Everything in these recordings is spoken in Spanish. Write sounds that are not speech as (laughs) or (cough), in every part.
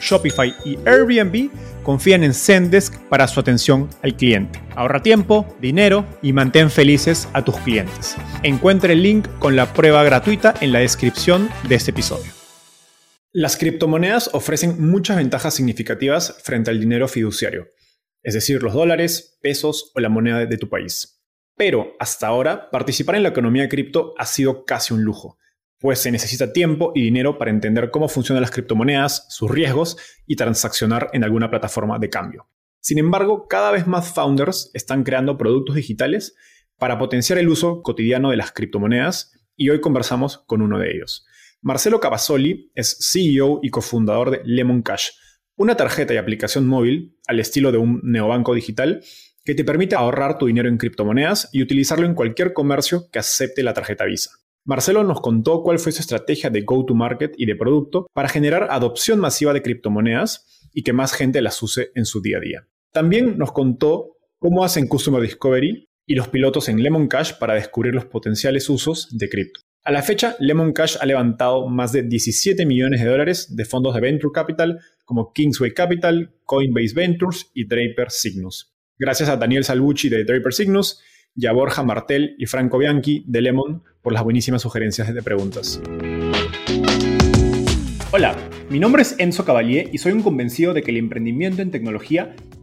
Shopify y Airbnb confían en Zendesk para su atención al cliente. Ahorra tiempo, dinero y mantén felices a tus clientes. Encuentre el link con la prueba gratuita en la descripción de este episodio. Las criptomonedas ofrecen muchas ventajas significativas frente al dinero fiduciario, es decir, los dólares, pesos o la moneda de tu país. Pero hasta ahora, participar en la economía cripto ha sido casi un lujo pues se necesita tiempo y dinero para entender cómo funcionan las criptomonedas, sus riesgos y transaccionar en alguna plataforma de cambio. Sin embargo, cada vez más founders están creando productos digitales para potenciar el uso cotidiano de las criptomonedas y hoy conversamos con uno de ellos. Marcelo Cavazzoli es CEO y cofundador de Lemon Cash, una tarjeta y aplicación móvil al estilo de un neobanco digital que te permite ahorrar tu dinero en criptomonedas y utilizarlo en cualquier comercio que acepte la tarjeta Visa. Marcelo nos contó cuál fue su estrategia de go-to-market y de producto para generar adopción masiva de criptomonedas y que más gente las use en su día a día. También nos contó cómo hacen Customer Discovery y los pilotos en Lemon Cash para descubrir los potenciales usos de cripto. A la fecha, Lemon Cash ha levantado más de 17 millones de dólares de fondos de Venture Capital como Kingsway Capital, Coinbase Ventures y Draper Cygnus. Gracias a Daniel Salvucci de Draper Cygnus y a Borja Martel y Franco Bianchi de Lemon por las buenísimas sugerencias de preguntas. Hola, mi nombre es Enzo Cavalier y soy un convencido de que el emprendimiento en tecnología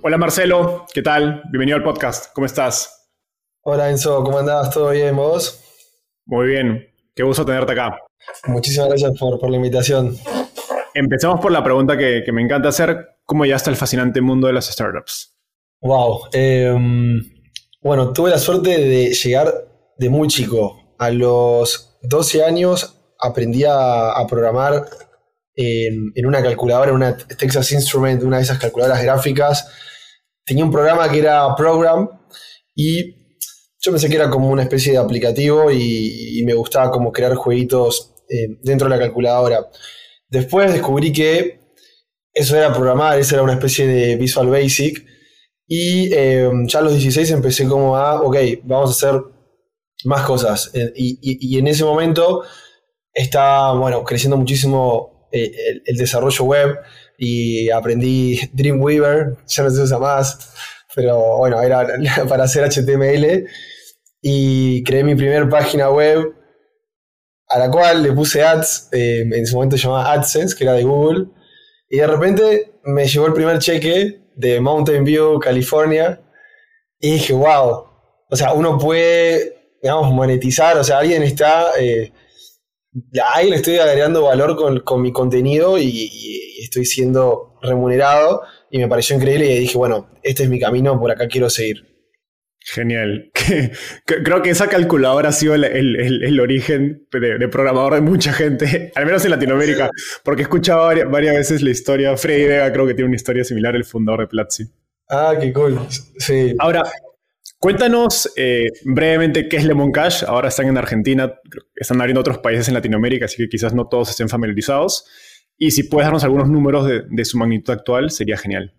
Hola Marcelo, ¿qué tal? Bienvenido al podcast, ¿cómo estás? Hola Enzo, ¿cómo andás? ¿Todo bien vos? Muy bien, qué gusto tenerte acá. Muchísimas gracias por, la invitación. Empecemos por la pregunta que, me encanta hacer, ¿cómo ya está el fascinante mundo de las startups? Wow, em, bueno, tuve la suerte de llegar de muy chico. A los 12 años aprendí a, programar en, en, una calculadora, en una Texas Instrument, una de esas calculadoras gráficas. Tenía un programa que era Program y yo pensé que era como una especie de aplicativo y, me gustaba como crear jueguitos eh, dentro de la calculadora. Después descubrí que eso era programar, eso era una especie de Visual Basic. Y eh, ya a los 16 empecé como a, ok, vamos a hacer más cosas. Eh, y, en ese momento estaba, bueno, creciendo muchísimo el, el, desarrollo web y aprendí (laughs) Dreamweaver, ya no se usa más pero bueno, era (laughs) para hacer HTML y creé mi primera página web a la cual le puse ads, eh, en su momento se llamaba AdSense, que era de Google, y de repente me llegó el primer cheque de Mountain View, California, y dije, wow, o sea, uno puede, digamos, monetizar, o sea, alguien está, eh, ahí le estoy agregando valor con, mi contenido y estoy siendo remunerado y me pareció increíble y dije, bueno, este es mi camino, por acá quiero seguir. Genial. (laughs) Creo que esa calculadora ha sido el, origen de, programador de mucha gente, (laughs) al menos en Latinoamérica, porque he escuchado varias, veces la historia. Freddy Vega creo que tiene una historia similar, el fundador de Platzi. Ah, qué cool. Sí. Ahora, Cuéntanos eh, brevemente qué es Lemon Cash. Ahora están en Argentina, están abriendo otros países en Latinoamérica, así que quizás no todos estén familiarizados. Y si puedes darnos algunos números de, su magnitud actual, sería genial.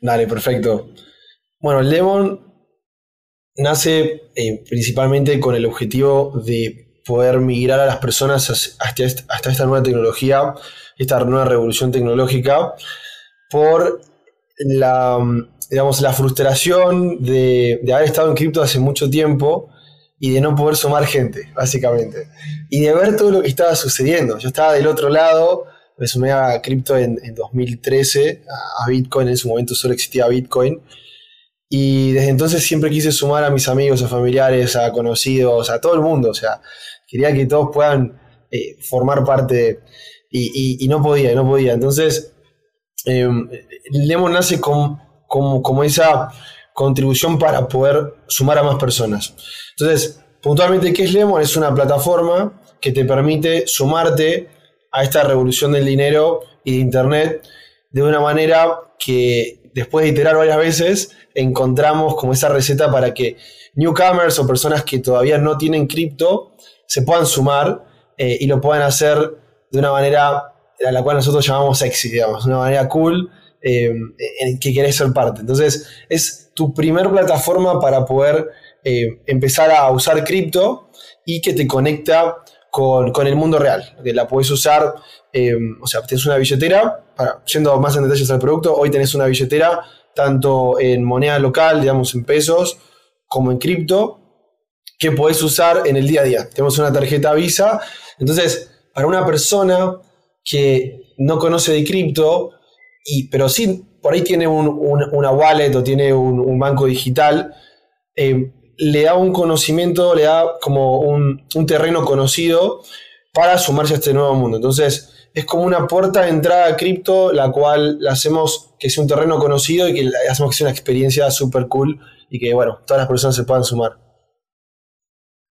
Dale, perfecto. Bueno, Lemon nace eh, principalmente con el objetivo de poder migrar a las personas hasta, hasta esta nueva tecnología, esta nueva revolución tecnológica, por la, digamos, la frustración de, haber estado en cripto hace mucho tiempo y de no poder sumar gente, básicamente. Y de ver todo lo que estaba sucediendo. Yo estaba del otro lado, me sumé a cripto en, 2013, a, Bitcoin, en ese momento solo existía Bitcoin. Y desde entonces siempre quise sumar a mis amigos, a familiares, a conocidos, a todo el mundo. O sea, quería que todos puedan eh, formar parte y, no podía, no podía. Entonces, eh, Lemon nace como, como, esa contribución para poder sumar a más personas. Entonces, puntualmente, ¿qué es Lemon? Es una plataforma que te permite sumarte a esta revolución del dinero y de Internet de una manera que después de iterar varias veces encontramos como esa receta para que newcomers o personas que todavía no tienen cripto se puedan sumar eh, y lo puedan hacer de una manera a la cual nosotros llamamos sexy, digamos, una manera cool eh, en que querés ser parte. Entonces, es tu primer plataforma para poder eh, empezar a usar cripto y que te conecta con, el mundo real. Que la puedes usar, eh, o sea, tienes una billetera, para, yendo más en detalles al producto, hoy tenés una billetera tanto en moneda local, digamos en pesos, como en cripto, que podés usar en el día a día. Tenemos una tarjeta Visa. Entonces, para una persona que no conoce de cripto, y, pero sí por ahí tiene una wallet o tiene un, banco digital, eh, le da un conocimiento, le da como un, terreno conocido para sumarse a este nuevo mundo. Entonces, es como una puerta de entrada a cripto, la cual la hacemos que sea un terreno conocido y que hacemos que sea una experiencia súper cool y que, bueno, todas las personas se puedan sumar.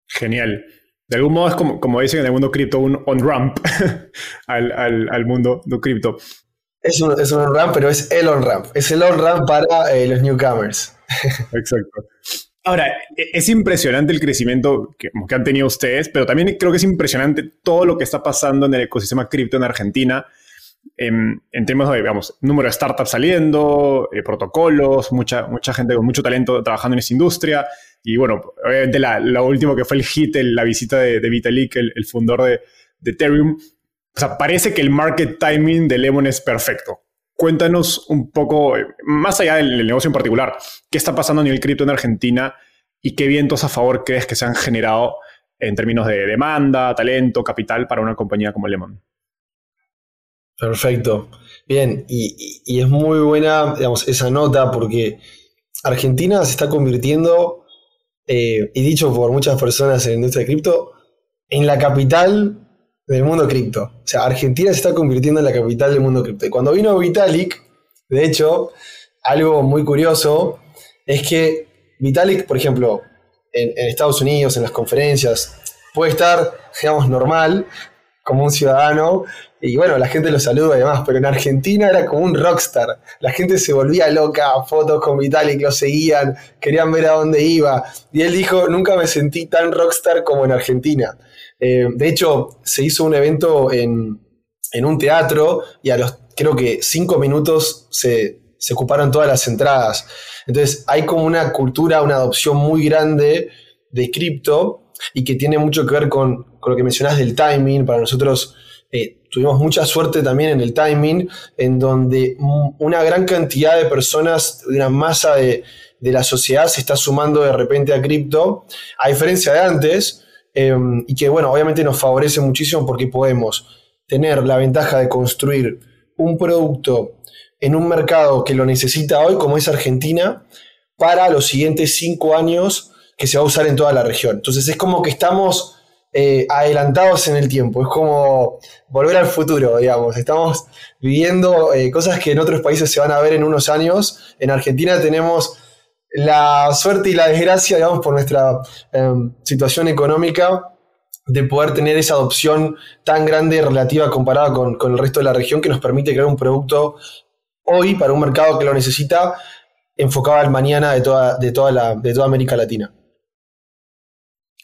Genial. De algún modo es como, como dicen en el mundo cripto, un on-ramp (laughs) al, mundo de cripto. Es un, es un on-ramp, pero es el on-ramp. Es el on-ramp para eh, los newcomers. (laughs) Exacto. Ahora, e, es impresionante el crecimiento que, han tenido ustedes, pero también creo que es impresionante todo lo que está pasando en el ecosistema cripto en Argentina, en, en términos de, digamos, número de startups saliendo, eh, protocolos, mucha, mucha gente con mucho talento trabajando en esa industria. Y bueno, obviamente lo último que fue el hit, la visita de, Vitalik, el, fundador de, Ethereum. O sea, parece que el market timing de Lemon es perfecto. Cuéntanos un poco, eh, más allá del, negocio en particular, qué está pasando a nivel cripto en Argentina y qué vientos a favor crees que se han generado en términos de demanda, talento, capital para una compañía como Lemon. Perfecto. Bien, y, es muy buena, digamos, esa nota porque Argentina se está convirtiendo, eh, y dicho por muchas personas en la industria de cripto, en la capital del mundo cripto. O sea, Argentina se está convirtiendo en la capital del mundo cripto. Y cuando vino Vitalik, de hecho, algo muy curioso es que Vitalik, por ejemplo, en, Estados Unidos, en las conferencias, puede estar, digamos, normal, como un ciudadano, y bueno, la gente lo saluda y demás, pero en Argentina era como un rockstar. La gente se volvía loca, fotos con Vitalik, lo seguían, querían ver a dónde iba. Y él dijo, nunca me sentí tan rockstar como en Argentina. Eh, de hecho, se hizo un evento en, un teatro y a los, creo que cinco minutos se, ocuparon todas las entradas. Entonces, hay como una cultura, una adopción muy grande de cripto y que tiene mucho que ver con, lo que mencionás del timing. Para nosotros eh, tuvimos mucha suerte también en el timing, en donde una gran cantidad de personas, una masa de, de la sociedad se está sumando de repente a cripto, a diferencia de antes, Em, y que, bueno, obviamente nos favorece muchísimo porque podemos tener la ventaja de construir un producto en un mercado que lo necesita hoy, como es Argentina, para los siguientes cinco años que se va a usar en toda la región. Entonces es como que estamos eh, adelantados en el tiempo, es como volver al futuro, digamos. Estamos viviendo eh, cosas que en otros países se van a ver en unos años. En Argentina tenemos la suerte y la desgracia, digamos, por nuestra em, situación económica, de poder tener esa adopción tan grande relativa comparada con, el resto de la región que nos permite crear un producto hoy para un mercado que lo necesita enfocaba al mañana de toda, de toda, la, de toda América Latina.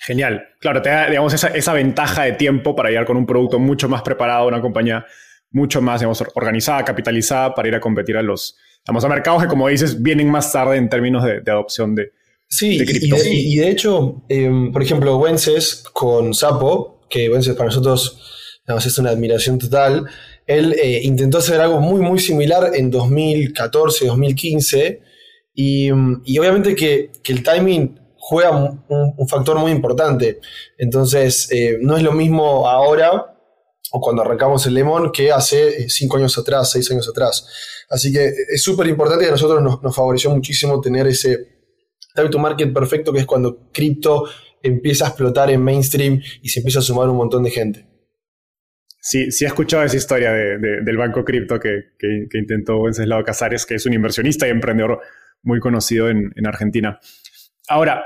Genial. Claro, te da digamos, esa, esa, ventaja de tiempo para llegar con un producto mucho más preparado, una compañía mucho más digamos, organizada, capitalizada para ir a competir a los digamos, a mercados que, como dices, vienen más tarde en términos de, de adopción de, sí, de cripto. Y, y de, hecho, eh, por ejemplo, Wences con Sapo, que Wences para nosotros digamos, es una admiración total, él eh, intentó hacer algo muy, muy similar en 2014, 2015, y, y obviamente que, que el timing juega un, factor muy importante. Entonces, eh, no es lo mismo ahora o cuando arrancamos el Lemon que hace eh, cinco años atrás, seis años atrás. Así que es súper importante y a nosotros nos, favoreció muchísimo tener ese time to market perfecto, que es cuando cripto empieza a explotar en mainstream y se empieza a sumar un montón de gente. Sí, sí he escuchado esa historia de, de, del banco cripto que, que, intentó Wenceslao Casares, que es un inversionista y emprendedor muy conocido en Argentina. Ahora,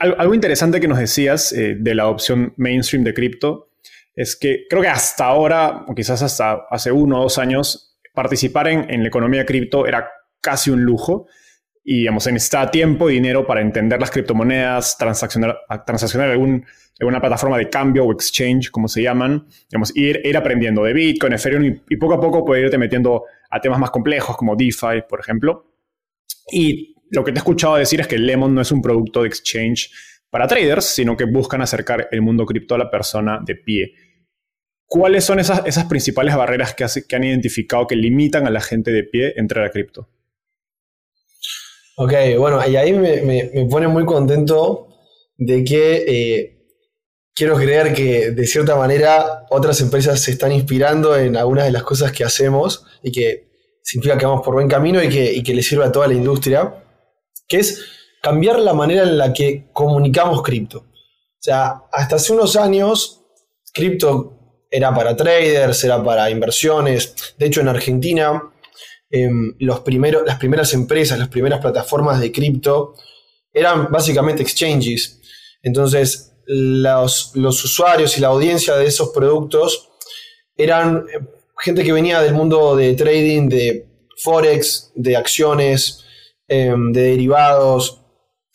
algo interesante que nos decías eh, de la adopción mainstream de cripto es que creo que hasta ahora, o quizás hasta hace uno o dos años, participar en, en la economía cripto era casi un lujo y digamos, se necesitaba tiempo y dinero para entender las criptomonedas, transaccionar, transaccionar algún, alguna plataforma de cambio o exchange, como se llaman, digamos, ir, ir aprendiendo de Bitcoin, Ethereum y, y poco a poco poder irte metiendo a temas más complejos como DeFi, por ejemplo. Y lo que te he escuchado decir es que Lemon no es un producto de exchange para traders, sino que buscan acercar el mundo cripto a la persona de pie. ¿Cuáles son esas, esas principales barreras que, han identificado que limitan a la gente de pie entrar a cripto? Ok, bueno, y ahí me, me, me pone muy contento de que eh, quiero creer que de cierta manera otras empresas se están inspirando en algunas de las cosas que hacemos y que significa que vamos por buen camino y que, y que le sirve a toda la industria que es cambiar la manera en la que comunicamos cripto. O sea, hasta hace unos años, cripto era para traders, era para inversiones. De hecho, en Argentina, primeros, las primeras empresas, las primeras plataformas de cripto eran básicamente exchanges. Entonces, los, los, usuarios y la audiencia de esos productos eran eh, gente que venía del mundo de trading, de forex, de acciones, eh, de derivados.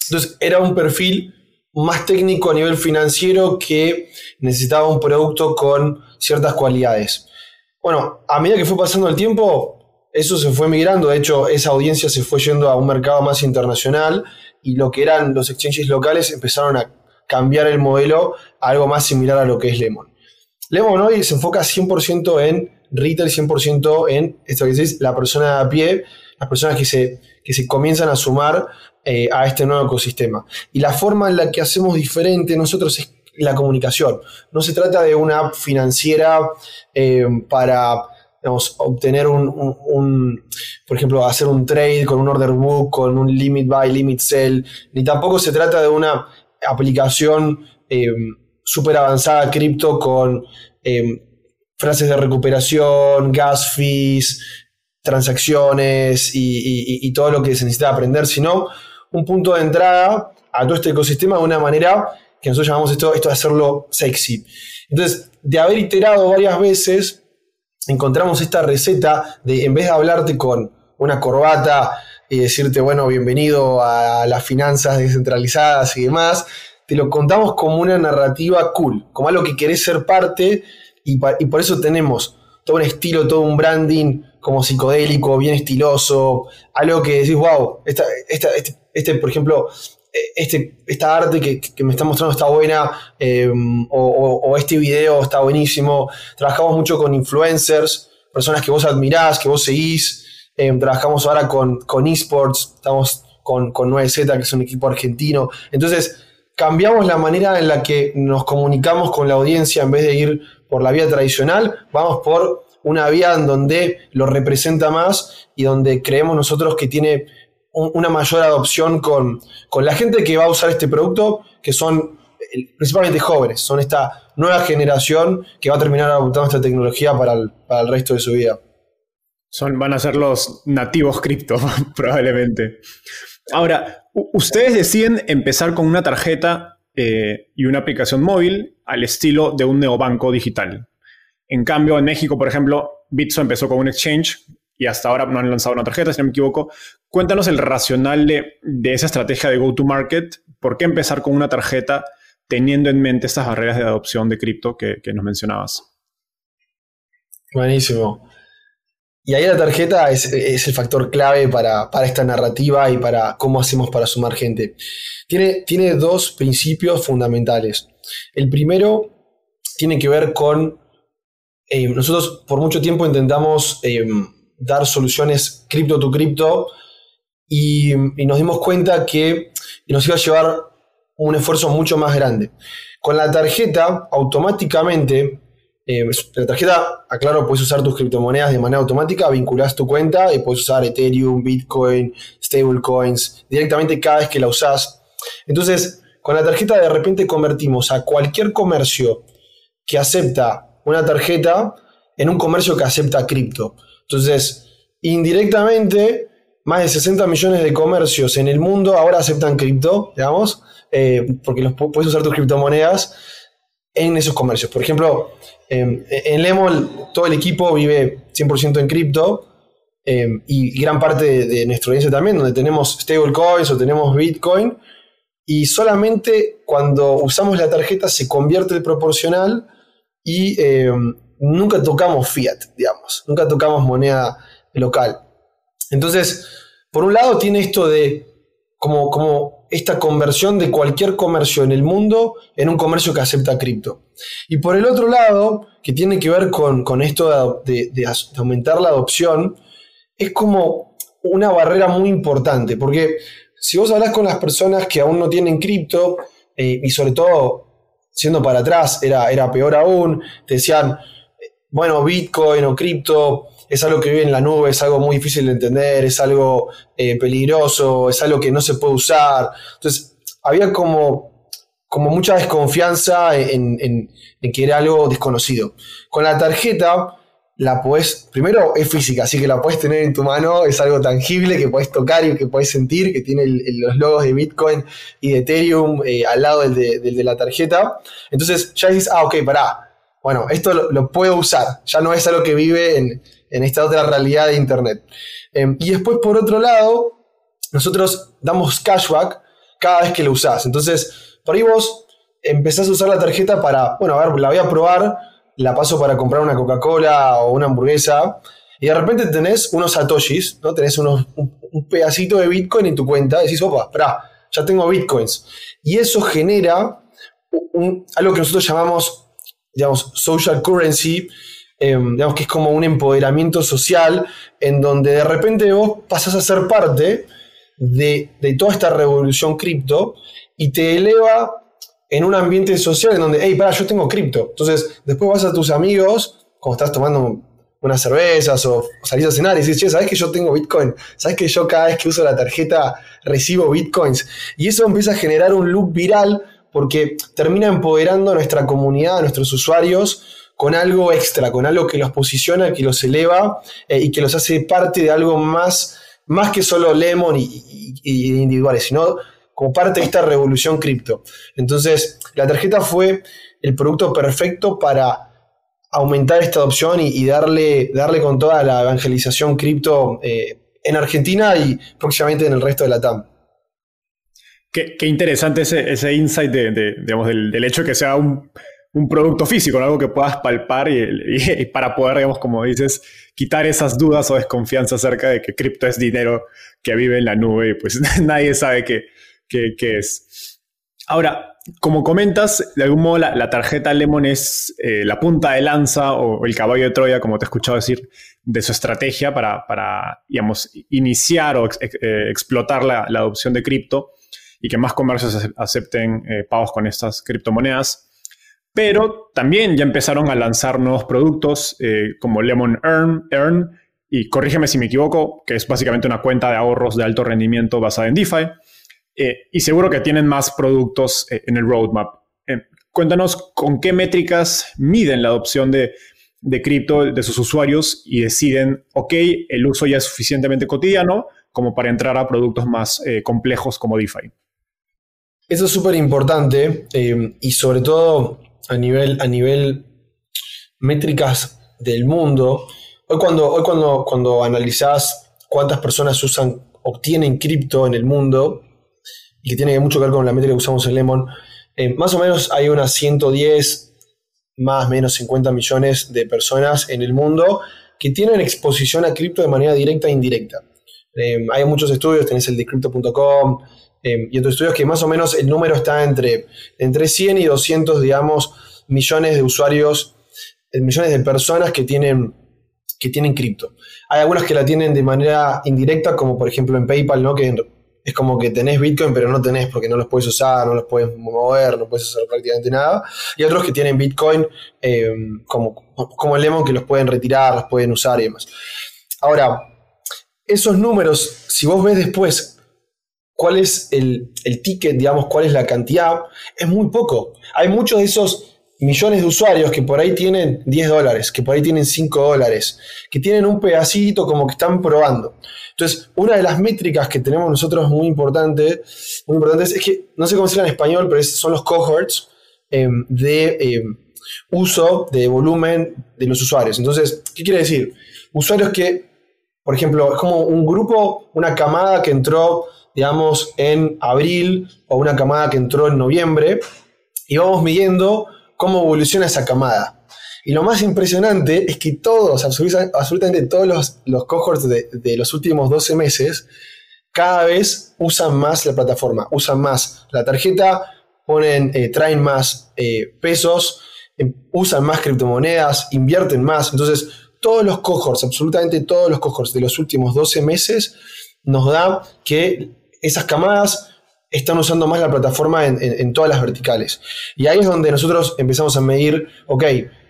Entonces era un perfil más técnico a nivel financiero que necesitaba un producto con ciertas cualidades. Bueno, a medida que fue pasando el tiempo, eso se fue migrando. De hecho, esa audiencia se fue yendo a un mercado más internacional y lo que eran los exchanges locales empezaron a cambiar el modelo a algo más similar a lo que es Lemon. Lemon hoy se enfoca 100% en retail, 100% en esto que decís, la persona a pie, las personas que se que se comienzan a sumar eh, a este nuevo ecosistema. Y la forma en la que hacemos diferente nosotros es la comunicación. No se trata de una app financiera eh, para obtener un, por ejemplo, hacer un trade con un order book, con un limit buy, limit sell, ni tampoco se trata de una aplicación eh, súper avanzada cripto con eh, frases de recuperación, gas fees, transacciones y, todo lo que se necesita aprender, sino un punto de entrada a todo este ecosistema de una manera que nosotros llamamos esto, esto de hacerlo sexy. Entonces, de haber iterado varias veces, encontramos esta receta de, en vez de hablarte con una corbata y decirte, bueno, bienvenido a las finanzas descentralizadas y demás, te lo contamos como una narrativa cool, como algo que querés ser parte y por eso tenemos todo un estilo, todo un branding como psicodélico, bien estiloso, algo que decís, wow, este, este, por ejemplo, este, esta arte que, que me está mostrando está buena, eh, o, este video está buenísimo. Trabajamos mucho con influencers, personas que vos admirás, que vos seguís. Eh, trabajamos ahora con, con esports, estamos con, con 9Z, que es un equipo argentino. Entonces, cambiamos la manera en la que nos comunicamos con la audiencia en vez de ir por la vía tradicional, vamos por una vía en donde lo representa más y donde creemos nosotros que tiene un, una mayor adopción con, con, la gente que va a usar este producto, que son eh, principalmente jóvenes, son esta nueva generación que va a terminar adoptando esta tecnología para el, para el resto de su vida. Son, van a ser los nativos cripto, (laughs) probablemente. Ahora, ustedes deciden empezar con una tarjeta eh, y una aplicación móvil al estilo de un neobanco digital. En cambio, en México, por ejemplo, Bitso empezó con un exchange y hasta ahora no han lanzado una tarjeta, si no me equivoco. Cuéntanos el racional de, esa estrategia de go-to-market. ¿Por qué empezar con una tarjeta teniendo en mente estas barreras de adopción de cripto que, nos mencionabas? Buenísimo. Y ahí la tarjeta es, el factor clave para, esta narrativa y para cómo hacemos para sumar gente. Tiene, tiene dos principios fundamentales. El primero tiene que ver con, eh, nosotros por mucho tiempo intentamos eh, dar soluciones cripto to cripto y, nos dimos cuenta que nos iba a llevar un esfuerzo mucho más grande. Con la tarjeta, automáticamente, eh, la tarjeta, aclaro, puedes usar tus criptomonedas de manera automática, vinculas tu cuenta y puedes usar Ethereum, Bitcoin, stablecoins directamente cada vez que la usas. Entonces, con la tarjeta de repente convertimos a cualquier comercio que acepta una tarjeta en un comercio que acepta cripto. Entonces, indirectamente, más de 60 millones de comercios en el mundo ahora aceptan cripto, digamos, eh, porque los puedes usar tus criptomonedas en esos comercios. Por ejemplo, em, en Lemon todo el equipo vive 100% en cripto em, y gran parte de, de, nuestra audiencia también, donde tenemos stablecoins o tenemos Bitcoin, y solamente cuando usamos la tarjeta se convierte el proporcional y em, nunca tocamos fiat, digamos, nunca tocamos moneda local. Entonces, por un lado tiene esto de como, como esta conversión de cualquier comercio en el mundo en un comercio que acepta cripto. Y por el otro lado, que tiene que ver con, esto de, de aumentar la adopción, es como una barrera muy importante, porque si vos hablas con las personas que aún no tienen cripto, eh, y sobre todo siendo para atrás era, era peor aún, te decían, bueno, Bitcoin o cripto es algo que vive en la nube, es algo muy difícil de entender, es algo eh, peligroso, es algo que no se puede usar. Entonces, había como, como mucha desconfianza en, en que era algo desconocido. Con la tarjeta, la puedes, primero es física, así que la puedes tener en tu mano, es algo tangible que puedes tocar y que puedes sentir, que tiene los logos de Bitcoin y de Ethereum eh, al lado del de, la tarjeta. Entonces ya dices, ah, ok, pará, bueno, esto lo, puedo usar, ya no es algo que vive en, esta otra realidad de Internet. Em, y después, por otro lado, nosotros damos cashback cada vez que lo usás. Entonces, por ahí vos empezás a usar la tarjeta para, bueno, a ver, la voy a probar la paso para comprar una Coca-Cola o una hamburguesa, y de repente tenés unos satoshis, ¿no? Tenés unos, un, pedacito de Bitcoin en tu cuenta, decís, opa, espera, ya tengo Bitcoins. Y eso genera algo que nosotros llamamos, digamos, social currency, em, digamos que es como un empoderamiento social, en donde de repente vos pasás a ser parte de, de toda esta revolución cripto y te eleva en un ambiente social en donde, hey, para, yo tengo cripto. Entonces, después vas a tus amigos, como estás tomando unas cervezas o, salís a cenar y dices, che, ¿sabes que yo tengo Bitcoin? ¿Sabes que yo cada vez que uso la tarjeta recibo Bitcoins? Y eso empieza a generar un loop viral porque termina empoderando a nuestra comunidad, a nuestros usuarios, con algo extra, con algo que los posiciona, que los eleva eh, y que los hace parte de algo más, más que solo Lemon y, y individuales, sino como parte de esta revolución cripto. Entonces, la tarjeta fue el producto perfecto para aumentar esta adopción y, darle, darle con toda la evangelización cripto eh, en Argentina y próximamente en el resto de la TAM. Qué, interesante ese, insight de, digamos, del, hecho de que sea un, producto físico, algo que puedas palpar y, para poder, digamos, como dices, quitar esas dudas o desconfianza acerca de que cripto es dinero que vive en la nube y pues (laughs) nadie sabe que, que, es. Ahora, como comentas, de algún modo la, tarjeta Lemon es eh, la punta de lanza o, el caballo de Troya, como te he escuchado decir, de su estrategia para, para digamos, iniciar o eh, explotar la, adopción de cripto y que más comercios acepten eh, pagos con estas criptomonedas. Pero también ya empezaron a lanzar nuevos productos como Lemon Earn, Earn, y corrígeme si me equivoco, que es básicamente una cuenta de ahorros de alto rendimiento basada en DeFi. Eh, y seguro que tienen más productos eh, en el roadmap. Eh, cuéntanos con qué métricas miden la adopción de, de cripto de sus usuarios y deciden, ok, el uso ya es suficientemente cotidiano como para entrar a productos más complejos como DeFi. Eso es súper importante y sobre todo a nivel, a nivel métricas del mundo. hoy cuando, hoy cuando, cuando analizás cuántas personas usan, obtienen cripto en el mundo, y que tiene mucho que ver con la métrica que usamos en Lemon, eh, más o menos hay unas 110, más o menos 50 millones de personas en el mundo que tienen exposición a cripto de manera directa e indirecta. Eh, hay muchos estudios, tenés el de crypto.com eh, y otros estudios que más o menos el número está entre, entre 100 y 200, digamos, millones de usuarios, millones de personas que tienen que tienen cripto. Hay algunas que la tienen de manera indirecta, como por ejemplo en PayPal, ¿no? que es como que tenés Bitcoin, pero no tenés porque no los puedes usar, no los puedes mover, no puedes hacer prácticamente nada. Y otros que tienen Bitcoin eh, como, como el Lemon, que los pueden retirar, los pueden usar y demás. Ahora, esos números, si vos ves después cuál es el, el ticket, digamos, cuál es la cantidad, es muy poco. Hay muchos de esos millones de usuarios que por ahí tienen 10 dólares, que por ahí tienen 5 dólares, que tienen un pedacito como que están probando. Entonces, una de las métricas que tenemos nosotros muy importante, muy importantes es que, no sé cómo decirlo en español, pero son los cohorts em, de em, uso de volumen de los usuarios. Entonces, ¿qué quiere decir? Usuarios que, por ejemplo, es como un grupo, una camada que entró, digamos, en abril o una camada que entró en noviembre, y vamos midiendo cómo evoluciona esa camada. Y lo más impresionante es que todos, absolutamente todos los, los cohorts de, los últimos 12 meses, cada vez usan más la plataforma, usan más la tarjeta, ponen, eh, traen más eh, pesos, em, usan más criptomonedas, invierten más. Entonces, todos los cohorts, absolutamente todos los cohorts de los últimos 12 meses, nos da que esas camadas están usando más la plataforma en, todas las verticales. Y ahí es donde nosotros empezamos a medir, ok,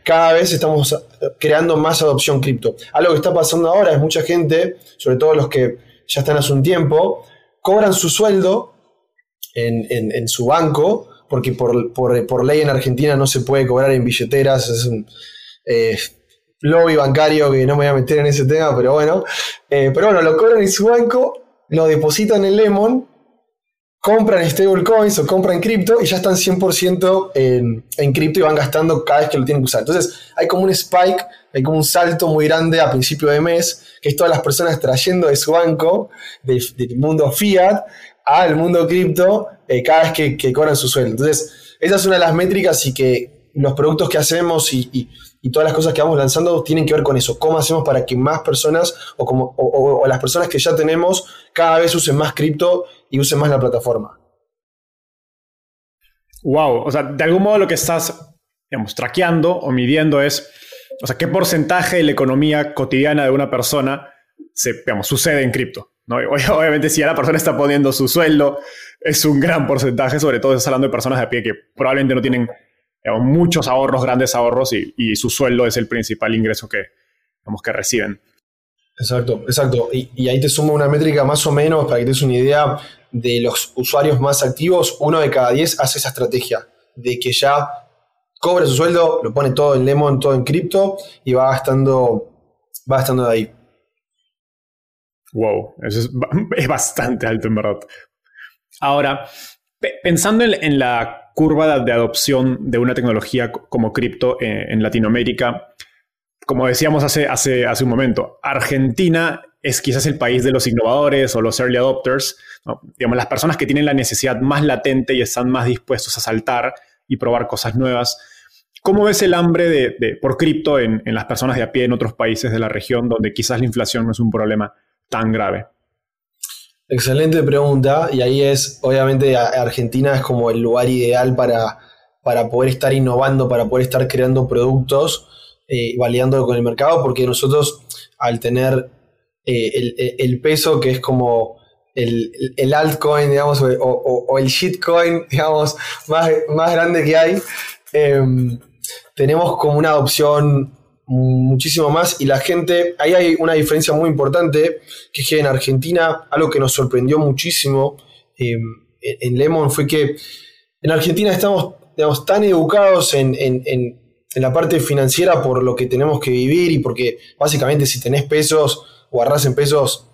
cada vez estamos creando más adopción cripto. Algo que está pasando ahora es mucha gente, sobre todo los que ya están hace un tiempo, cobran su sueldo en, su banco, porque por, ley en Argentina no se puede cobrar en billeteras, es un eh, lobby bancario que no me voy a meter en ese tema, pero bueno. Eh, pero bueno, lo cobran en su banco, lo depositan en Lemon compran stablecoins o compran cripto y ya están 100% en, en cripto y van gastando cada vez que lo tienen que usar. Entonces hay como un spike, hay como un salto muy grande a principio de mes, que es todas las personas trayendo de su banco, del mundo fiat, al mundo cripto, eh, cada vez que, que, cobran su sueldo. Entonces, esa es una de las métricas y que los productos que hacemos y, y, todas las cosas que vamos lanzando tienen que ver con eso. ¿Cómo hacemos para que más personas o, como, o las personas que ya tenemos cada vez usen más cripto y use más la plataforma. Wow, o sea, de algún modo lo que estás, digamos, traqueando o midiendo es, o sea, qué porcentaje de la economía cotidiana de una persona se, digamos, sucede en cripto. ¿no? Obviamente, si ya la persona está poniendo su sueldo, es un gran porcentaje, sobre todo estás hablando de personas de a pie que probablemente no tienen muchos ahorros, grandes ahorros, y, y, su sueldo es el principal ingreso que, digamos, que reciben. Exacto, exacto. Y, ahí te sumo una métrica más o menos para que te des una idea de los usuarios más activos. Uno de cada diez hace esa estrategia de que ya cobra su sueldo, lo pone todo en Lemon, todo en cripto y va gastando, va gastando de ahí. Wow, eso es, (laughs) bastante alto en verdad. Ahora, pensando en, la curva de, adopción de una tecnología como cripto eh, en Latinoamérica, como decíamos hace, hace, hace un momento, Argentina es quizás el país de los innovadores o los early adopters, digamos, las personas que tienen la necesidad más latente y están más dispuestos a saltar y probar cosas nuevas. ¿Cómo ves el hambre de, por cripto en, las personas de a pie en otros países de la región donde quizás la inflación no es un problema tan grave? Excelente pregunta y ahí es, obviamente, Argentina es como el lugar ideal para, para poder estar innovando, para poder estar creando productos eh, validando con el mercado, porque nosotros al tener eh, el, peso que es como el, el altcoin, digamos, o, el shitcoin, (laughs) digamos, más, más grande que hay, em, tenemos como una adopción muchísimo más y la gente, ahí hay una diferencia muy importante, que es que en Argentina, algo que nos sorprendió muchísimo em, en Lemon fue que en Argentina estamos digamos, tan educados en en la parte financiera por lo que tenemos que vivir y porque básicamente si tenés pesos o agarrás en pesos,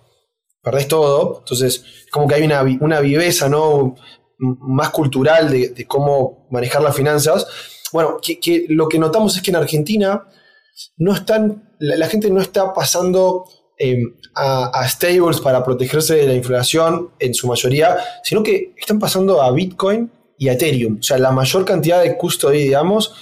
perdés todo. Entonces, como que hay una, viveza ¿no? más cultural de, cómo manejar las finanzas. Bueno, lo que notamos es que en Argentina no están la, gente no está pasando em, a, stables para protegerse de la inflación en su mayoría, sino que están pasando a Bitcoin y a Ethereum. O sea, la mayor cantidad de custody, digamos,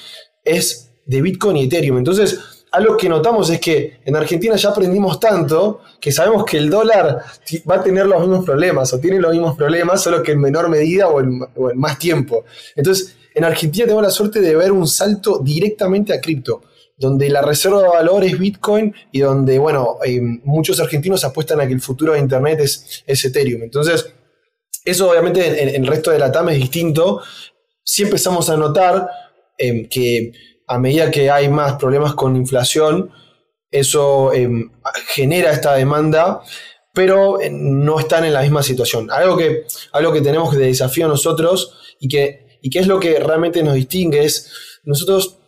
es de Bitcoin y Ethereum. Entonces, algo que notamos es que en Argentina ya aprendimos tanto que sabemos que el dólar va a tener los mismos problemas o tiene los mismos problemas, solo que en menor medida o en, más tiempo. Entonces, en Argentina tenemos la suerte de ver un salto directamente a cripto, donde la reserva de valor es Bitcoin y donde, bueno, eh, muchos argentinos apuestan a que el futuro de Internet es, Ethereum. Entonces, eso obviamente en, el resto de la TAM es distinto. Sí empezamos a notar eh, que a medida que hay más problemas con inflación, eso em, genera esta demanda, pero eh, no están en la misma situación. Algo que, algo que tenemos de desafío nosotros y que, y es lo que realmente nos distingue es, nosotros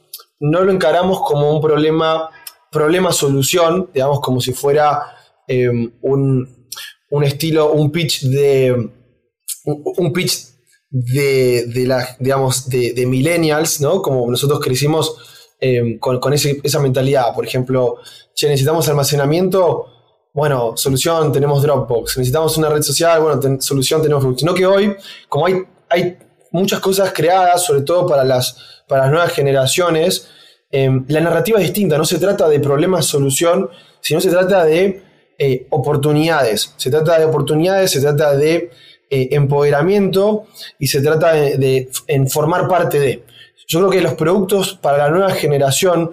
no lo encaramos como un problema, problema-solución, digamos, como si fuera em, un, un, estilo, un pitch de... un pitch de, de la, digamos, de, de, millennials, ¿no? Como nosotros crecimos eh, con, con esa mentalidad. Por ejemplo, che, necesitamos almacenamiento, bueno, solución, tenemos Dropbox. Necesitamos una red social, bueno, solución, tenemos Facebook. Sino que hoy, como hay, hay muchas cosas creadas, sobre todo para las, para las nuevas generaciones, eh, la narrativa es distinta. No se trata de problemas, solución, sino se trata de eh, oportunidades. Se trata de oportunidades, se trata de eh, empoderamiento y se trata de, formar parte de. Yo creo que los productos para la nueva generación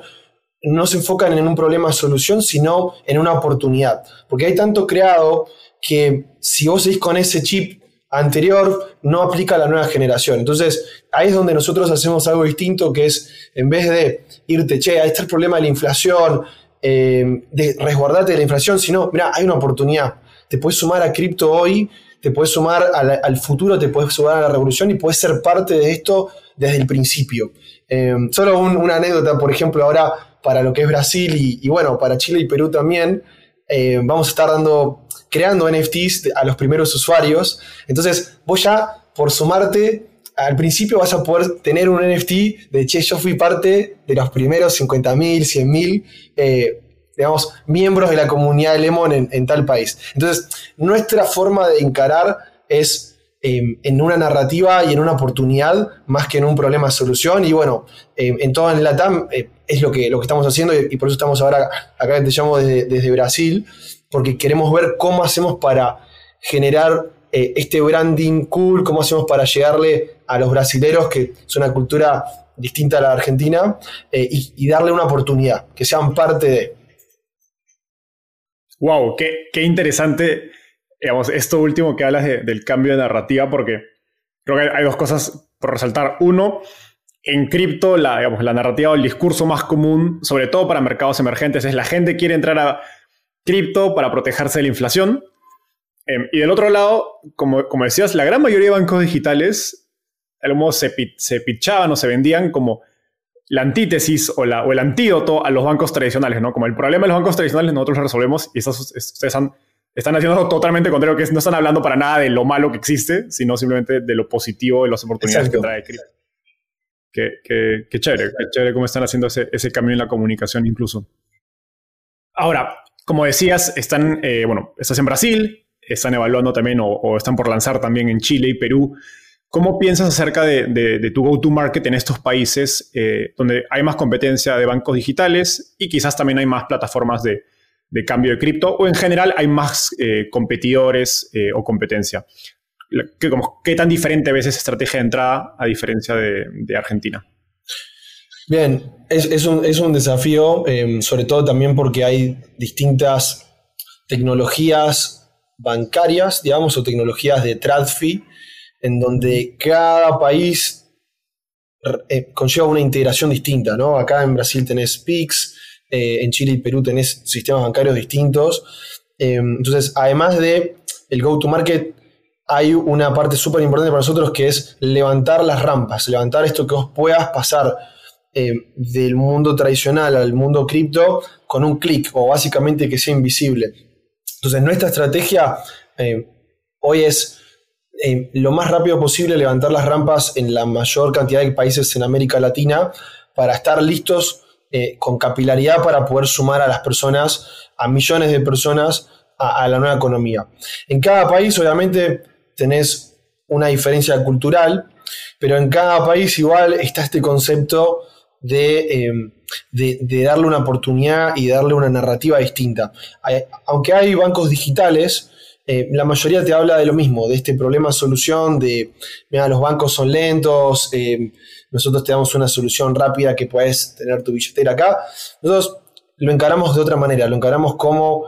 no se enfocan en un problema solución, sino en una oportunidad. Porque hay tanto creado que si vos seguís con ese chip anterior, no aplica a la nueva generación. Entonces, ahí es donde nosotros hacemos algo distinto, que es, en vez de irte, che, ahí está el problema de la inflación, eh, de resguardarte de la inflación, sino, mira, hay una oportunidad. Te puedes sumar a cripto hoy te puedes sumar al, futuro, te puedes sumar a la revolución y puedes ser parte de esto desde el principio. Eh, solo una anécdota, por ejemplo, ahora para lo que es Brasil y, bueno, para Chile y Perú también, eh, vamos a estar dando, creando NFTs a los primeros usuarios. Entonces, vos ya, por sumarte, al principio vas a poder tener un NFT de, che, yo fui parte de los primeros 50.000, 100.000. Eh, digamos, miembros de la comunidad de Lemon en, tal país. Entonces, nuestra forma de encarar es em, en una narrativa y en una oportunidad más que en un problema solución. Y bueno, em, en todo en Latam eh, es lo que, lo que estamos haciendo y, por eso estamos ahora acá, te llamo desde, desde, Brasil, porque queremos ver cómo hacemos para generar eh, este branding cool, cómo hacemos para llegarle a los brasileros, que es una cultura distinta a la Argentina, eh, y darle una oportunidad, que sean parte de... Wow, qué, qué interesante, digamos, esto último que hablas del cambio de narrativa, porque creo que hay dos cosas por resaltar. Uno, en cripto, la, digamos, la narrativa o el discurso más común, sobre todo para mercados emergentes, es la gente quiere entrar a cripto para protegerse de la inflación. Em, y del otro lado, como, como decías, la gran mayoría de bancos digitales, de se, se pitchaban o se vendían como la antítesis o, la, o, el antídoto a los bancos tradicionales, ¿no? Como el problema de los bancos tradicionales nosotros lo resolvemos y ustedes están haciendo totalmente contrario, que no están hablando para nada de lo malo que existe, sino simplemente de lo positivo, de las oportunidades que trae cripto. Qué, qué, chévere, qué chévere cómo están haciendo ese, ese cambio en la comunicación incluso. Ahora, como decías, están, eh, bueno, estás en Brasil, están evaluando también o, o están por lanzar también en Chile y Perú. ¿Cómo piensas acerca de, tu go-to-market en estos países eh, donde hay más competencia de bancos digitales y quizás también hay más plataformas de, cambio de cripto o en general hay más eh, competidores eh, o competencia? ¿Qué, ¿Qué, tan diferente ves esa estrategia de entrada a diferencia de, Argentina? Bien, es, un, es un, desafío, sobre todo también porque hay distintas tecnologías bancarias, digamos, o tecnologías de TradFi en donde cada país eh, conlleva una integración distinta, ¿no? Acá en Brasil tenés PIX, eh, en Chile y Perú tenés sistemas bancarios distintos. Eh, entonces, además de el go-to-market, hay una parte súper importante para nosotros que es levantar las rampas, levantar esto que vos puedas pasar del mundo tradicional al mundo cripto con un clic o básicamente que sea invisible. Entonces, nuestra estrategia hoy es eh, lo más rápido posible levantar las rampas en la mayor cantidad de países en América Latina para estar listos eh, con capilaridad para poder sumar a las personas, a millones de personas, a, la nueva economía. En cada país, obviamente, tenés una diferencia cultural, pero en cada país igual está este concepto eh, de, de, darle una oportunidad y darle una narrativa distinta. Aunque hay bancos digitales, eh, la mayoría te habla de lo mismo, de este problema-solución, de, mira, los bancos son lentos, eh, nosotros te damos una solución rápida que puedes tener tu billetera acá. Nosotros lo encaramos de otra manera, lo encaramos como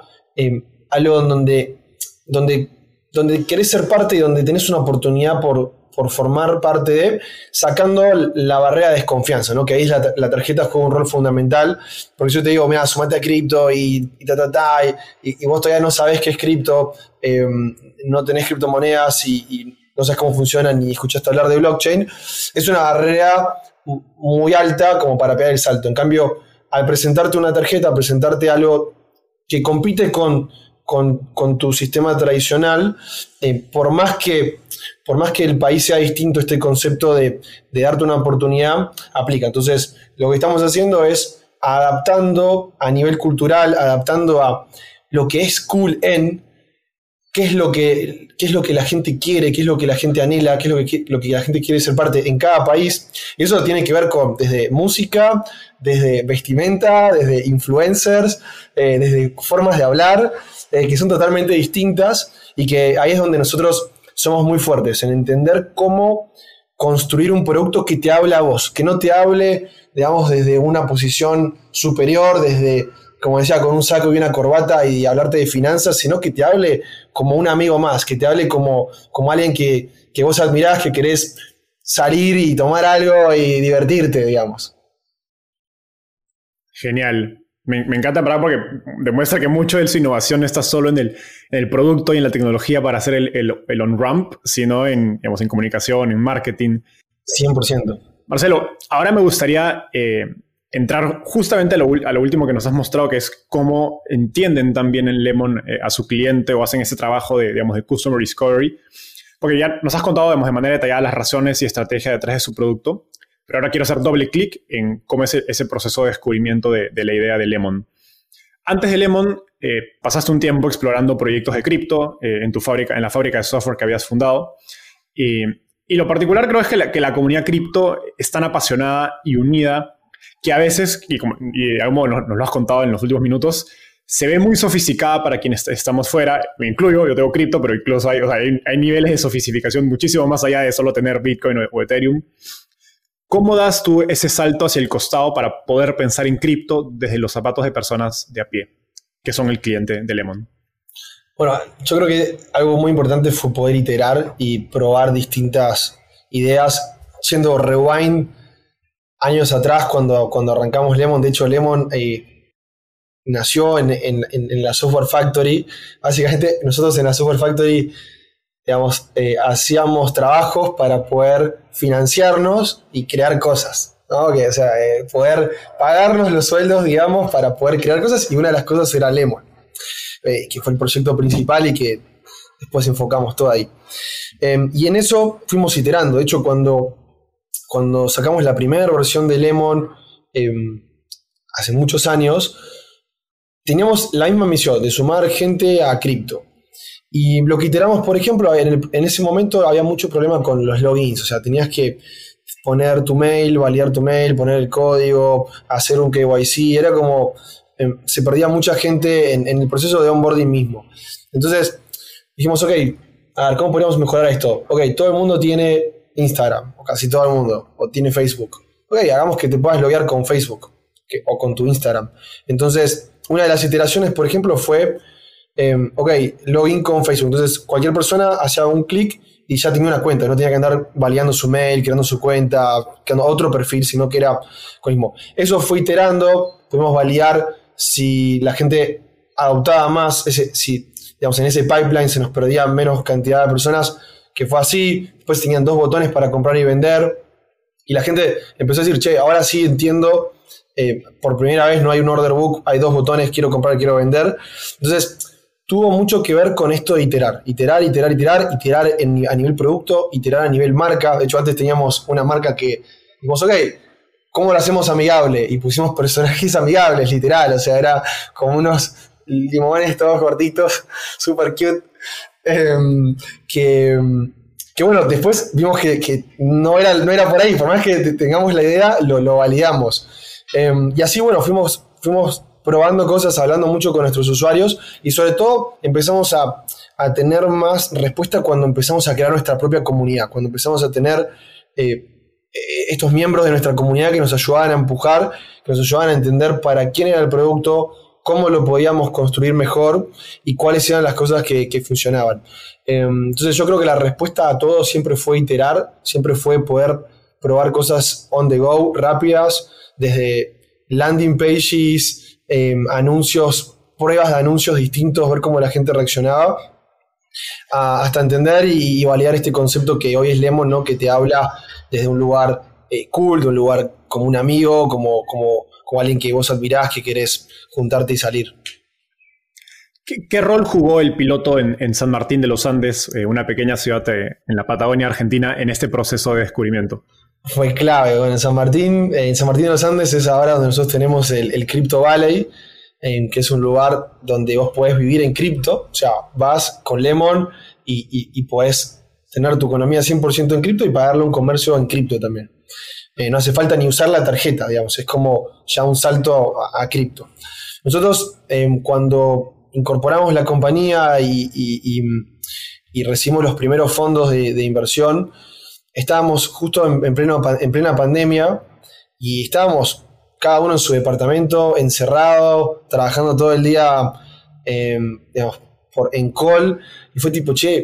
algo donde, donde, donde querés ser parte y donde tenés una oportunidad por, por formar parte de, sacando la barrera de desconfianza, ¿no? Que ahí la, tarjeta juega un rol fundamental, porque yo te digo, mira, sumate a cripto y, y ta, ta, ta, y, vos todavía no sabés qué es cripto, em, no tenés criptomonedas y, no sabes cómo funcionan ni escuchaste hablar de blockchain, es una barrera muy alta como para pegar el salto. En cambio, al presentarte una tarjeta, presentarte algo que compite con con, tu sistema tradicional, eh, por, más que, por más que el país sea distinto, este concepto de, darte una oportunidad aplica. Entonces, lo que estamos haciendo es adaptando a nivel cultural, adaptando a lo que es cool en qué es lo que, es lo que la gente quiere, qué es lo que la gente anhela, qué es lo que, lo que la gente quiere ser parte en cada país. Y eso tiene que ver con desde música, desde vestimenta, desde influencers, eh, desde formas de hablar. Eh, que son totalmente distintas y que ahí es donde nosotros somos muy fuertes, en entender cómo construir un producto que te hable a vos, que no te hable, digamos, desde una posición superior, desde, como decía, con un saco y una corbata y hablarte de finanzas, sino que te hable como un amigo más, que te hable como, como alguien que, que vos admirás, que querés salir y tomar algo y divertirte, digamos. Genial me, encanta parar porque demuestra que mucho de su innovación no está solo en el, en el producto y en la tecnología para hacer el, el, on-ramp, sino en, digamos, en comunicación, en marketing. 100%. Marcelo, ahora me gustaría eh, entrar justamente a lo, a lo, último que nos has mostrado, que es cómo entienden también en Lemon eh, a su cliente o hacen ese trabajo de, digamos, de Customer Discovery. Porque ya nos has contado digamos, de manera detallada las razones y estrategia detrás de su producto. Pero ahora quiero hacer doble clic en cómo es ese proceso de descubrimiento de, la idea de Lemon. Antes de Lemon, eh, pasaste un tiempo explorando proyectos de cripto eh, en tu fábrica, en la fábrica de software que habías fundado. Y, lo particular creo es que la, que la comunidad cripto es tan apasionada y unida que a veces, y, como, de algún modo nos, lo has contado en los últimos minutos, se ve muy sofisticada para quienes estamos fuera. Me incluyo, yo tengo cripto, pero incluso hay, hay, niveles de sofisticación muchísimo más allá de solo tener Bitcoin o Ethereum. ¿Cómo das tú ese salto hacia el costado para poder pensar en cripto desde los zapatos de personas de a pie, que son el cliente de Lemon? Bueno, yo creo que algo muy importante fue poder iterar y probar distintas ideas, siendo rewind años atrás cuando, cuando arrancamos Lemon. De hecho, Lemon eh, nació en, en, la Software Factory. Básicamente, nosotros en la Software Factory digamos, eh, hacíamos trabajos para poder financiarnos y crear cosas. ¿no? o sea, eh, poder pagarnos los sueldos, digamos, para poder crear cosas. Y una de las cosas era Lemon, eh, que fue el proyecto principal y que después enfocamos todo ahí. Em, y en eso fuimos iterando. De hecho, cuando, cuando sacamos la primera versión de Lemon em, hace muchos años, teníamos la misma misión de sumar gente a cripto. Y lo que iteramos, por ejemplo, en, ese momento había mucho problema con los logins, o sea, tenías que poner tu mail, validar tu mail, poner el código, hacer un KYC, era como, em, se perdía mucha gente en, el proceso de onboarding mismo. Entonces, dijimos, ok, a ver, ¿cómo podríamos mejorar esto? Ok, todo el mundo tiene Instagram, o casi todo el mundo, o tiene Facebook. Ok, hagamos que te puedas loguear con Facebook o con tu Instagram. Entonces, una de las iteraciones, por ejemplo, fue Em, ok, login con Facebook. Entonces, cualquier persona hacía un clic y ya tenía una cuenta. No tenía que andar validando su mail, creando su cuenta, creando otro perfil, sino que era con mismo. Eso fue iterando. Pudimos validar si la gente adoptaba más, ese, si digamos, en ese pipeline se nos perdía menos cantidad de personas, que fue así. Después tenían dos botones para comprar y vender. Y la gente empezó a decir, che, ahora sí entiendo. Eh, por primera vez no hay un order book, hay dos botones, quiero comprar, quiero vender. Entonces, tuvo mucho que ver con esto de iterar, iterar, iterar, iterar, iterar a nivel producto, iterar a nivel marca. De hecho, antes teníamos una marca que dijimos, ok, ¿cómo lo hacemos amigable? Y pusimos personajes amigables, literal, o sea, era como unos limones todos gorditos, (laughs) super cute, em, que, que, bueno, después vimos que, no, era, no era por ahí, por más que tengamos la idea, lo, lo validamos. Em, y así, bueno, fuimos, fuimos probando cosas, hablando mucho con nuestros usuarios y sobre todo empezamos a, a tener más respuesta cuando empezamos a crear nuestra propia comunidad, cuando empezamos a tener eh, eh, estos miembros de nuestra comunidad que nos ayudaban a empujar, que nos ayudaban a entender para quién era el producto, cómo lo podíamos construir mejor y cuáles eran las cosas que, funcionaban. Em, entonces yo creo que la respuesta a todo siempre fue iterar, siempre fue poder probar cosas on the go, rápidas, desde landing pages, em, anuncios, pruebas de anuncios distintos, ver cómo la gente reaccionaba hasta entender y, validar este concepto que hoy es Lemon, ¿no? que te habla desde un lugar eh, cool, de un lugar como un amigo, como, como, alguien que vos admirás, que querés juntarte y salir. ¿Qué, rol jugó el piloto en, San Martín de los Andes, eh, una pequeña ciudad eh, en la Patagonia Argentina, en este proceso de descubrimiento? Fue clave. Bueno, en San Martín, en San Martín de los Andes es ahora donde nosotros tenemos el, Crypto Valley, que es un lugar donde vos podés vivir en cripto, o sea, vas con Lemon y, y, podés tener tu economía 100% en cripto y pagarle un comercio en cripto también. Eh, no hace falta ni usar la tarjeta, digamos, es como ya un salto a, cripto. Nosotros em, cuando incorporamos la compañía y, y, recibimos los primeros fondos de, inversión, estábamos justo en, en, pleno, en plena pandemia y estábamos cada uno en su departamento, encerrado, trabajando todo el día em, por, en call. Y fue tipo, che,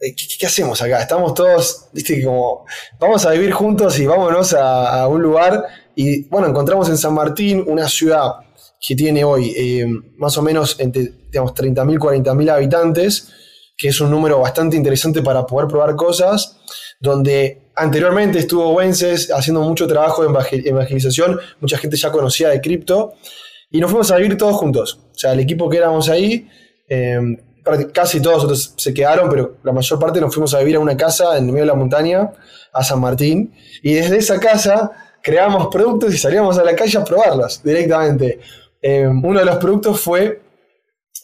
eh, ¿qué, hacemos acá? Estamos todos, viste, como, vamos a vivir juntos y vámonos a, un lugar. Y bueno, encontramos en San Martín una ciudad que tiene hoy em, más o menos entre digamos, 30.000, 40.000 habitantes, que es un número bastante interesante para poder probar cosas, donde Anteriormente estuvo Wences haciendo mucho trabajo de evangelización, mucha gente ya conocía de cripto, y nos fuimos a vivir todos juntos. O sea, el equipo que éramos ahí, em, casi todos otros se quedaron, pero la mayor parte nos fuimos a vivir a una casa en medio de la montaña, a San Martín, y desde esa casa creamos productos y salíamos a la calle a probarlos directamente. Em, uno de los productos fue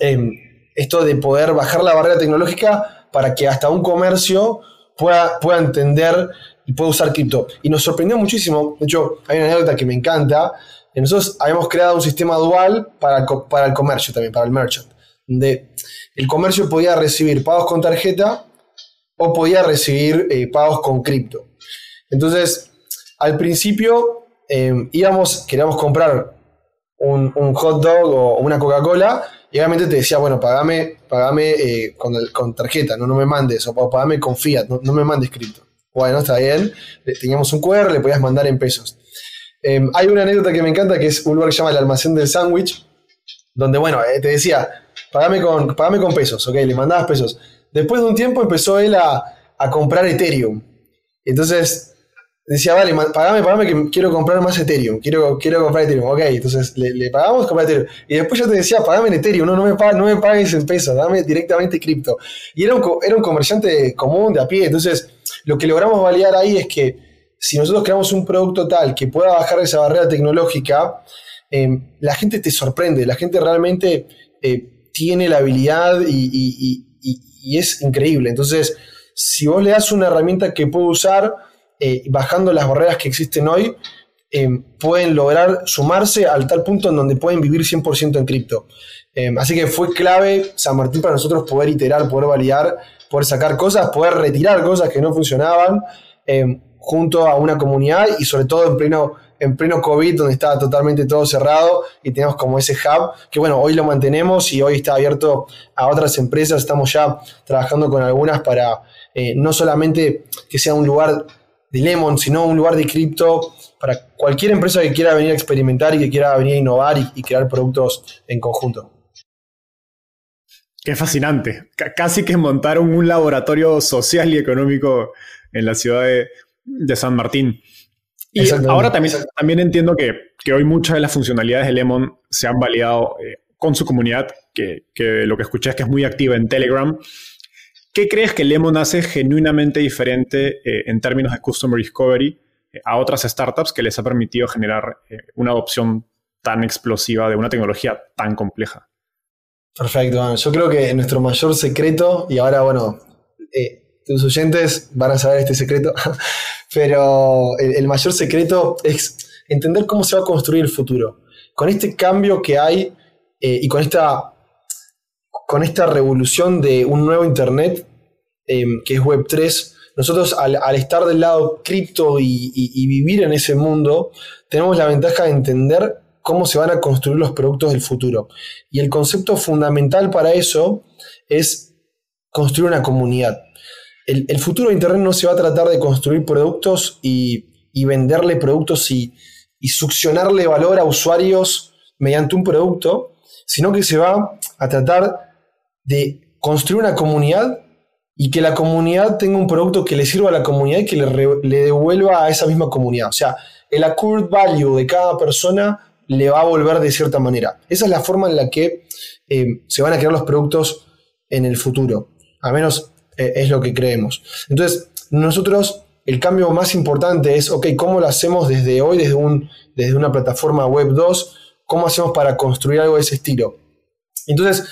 em, esto de poder bajar la barrera tecnológica para que hasta un comercio pueda, pueda entender y pueda usar cripto. Y nos sorprendió muchísimo, de hecho, hay una anécdota que me encanta, nosotros habíamos creado un sistema dual para, para el comercio también, para el merchant, donde el comercio podía recibir pagos con tarjeta o podía recibir eh, pagos con cripto. Entonces, al principio em, íbamos, queríamos comprar un hot dog o una Coca-Cola y obviamente te decía, bueno, pagame, pagame eh, con, tarjeta, no, no me mandes, o pagame con fiat, no, me mandes cripto. Bueno, está bien. Teníamos un QR, le podías mandar en pesos. Em, hay una anécdota que me encanta, que es un lugar que se llama el almacén del sándwich, donde, bueno, eh, te decía, pagame con, pagame con pesos, ok, le mandabas pesos. Después de un tiempo empezó él a, a comprar Ethereum. Entonces decía, vale, pagame, pagame que quiero comprar más Ethereum, quiero, quiero comprar Ethereum, ok, entonces le, pagamos comprar Ethereum. Y después yo te decía, pagame en Ethereum, no, no, me, no me pagues en pesos, dame directamente cripto. Y era un, era un comerciante común, de a pie, entonces lo que logramos validar ahí es que si nosotros creamos un producto tal que pueda bajar esa barrera tecnológica, em, la gente te sorprende, la gente realmente eh, tiene la habilidad y, y es increíble. Entonces, si vos le das una herramienta que puede usar, eh, bajando las barreras que existen hoy, eh, pueden lograr sumarse al tal punto en donde pueden vivir 100% en cripto. Eh, así que fue clave San Martín para nosotros poder iterar, poder validar, poder sacar cosas, poder retirar cosas que no funcionaban junto a una comunidad y sobre todo en pleno, en pleno COVID donde estaba totalmente todo cerrado y teníamos como ese hub que bueno, hoy lo mantenemos y hoy está abierto a otras empresas, estamos ya trabajando con algunas para no solamente que sea un lugar de Lemon, sino un lugar de cripto para cualquier empresa que quiera venir a experimentar y que quiera venir a innovar y, crear productos en conjunto. Qué fascinante. casi que montaron un laboratorio social y económico en la ciudad de, San Martín. Y ahora también, también entiendo que, hoy muchas de las funcionalidades de Lemon se han validado eh, con su comunidad, que, que, lo que escuché es que es muy activa en Telegram. ¿Qué crees que Lemon hace genuinamente diferente eh, en términos de Customer Discovery a otras startups que les ha permitido generar eh, una adopción tan explosiva de una tecnología tan compleja. Perfecto, yo creo que nuestro mayor secreto, y ahora, bueno, eh, tus oyentes van a saber este secreto, (laughs) pero el, mayor secreto es entender cómo se va a construir el futuro. Con este cambio que hay eh, y con esta, con esta revolución de un nuevo Internet, em, que es Web3, nosotros al, estar del lado cripto y vivir en ese mundo, tenemos la ventaja de entender cómo se van a construir los productos del futuro. Y el concepto fundamental para eso es construir una comunidad. El, futuro de Internet no se va a tratar de construir productos y, venderle productos y, succionarle valor a usuarios mediante un producto, sino que se va a tratar de construir una comunidad y que la comunidad tenga un producto que le sirva a la comunidad y que le, devuelva a esa misma comunidad. O sea, el accrued value de cada persona le va a volver de cierta manera. Esa es la forma en la que eh, se van a crear los productos en el futuro. A menos eh, es lo que creemos. Entonces, nosotros el cambio más importante es, ok, ¿cómo lo hacemos desde hoy, desde, un, desde una plataforma web 2? ¿Cómo hacemos para construir algo de ese estilo? Entonces,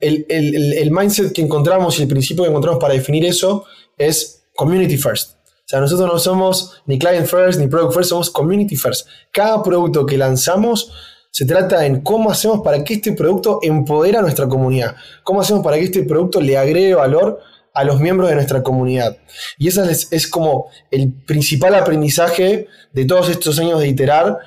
el, el mindset que encontramos y el principio que encontramos para definir eso es community first. O sea, nosotros no somos ni client first ni product first, somos community first. Cada producto que lanzamos se trata en cómo hacemos para que este producto empodere a nuestra comunidad, cómo hacemos para que este producto le agregue valor a los miembros de nuestra comunidad. Y ese es, como el principal aprendizaje de todos estos años de iterar